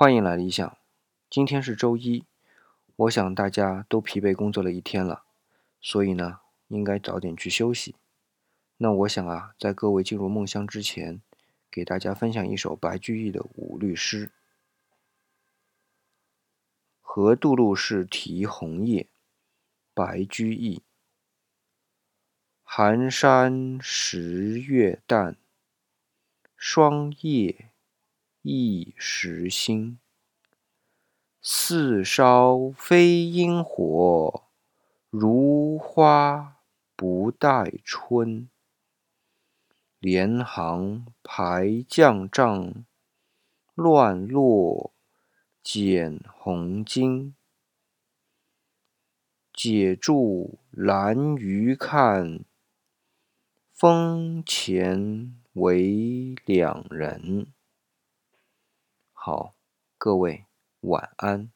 欢迎来理想。今天是周一，我想大家都疲惫工作了一天了，所以呢，应该早点去休息。那我想啊，在各位进入梦乡之前，给大家分享一首白居易的五律诗：《河渡路是啼红叶》，白居易。寒山石月淡，霜叶一时新。四烧非因火，如花不待春。连行排将帐，乱落剪红巾。解住兰屿看，风前为两人。好，各位晚安。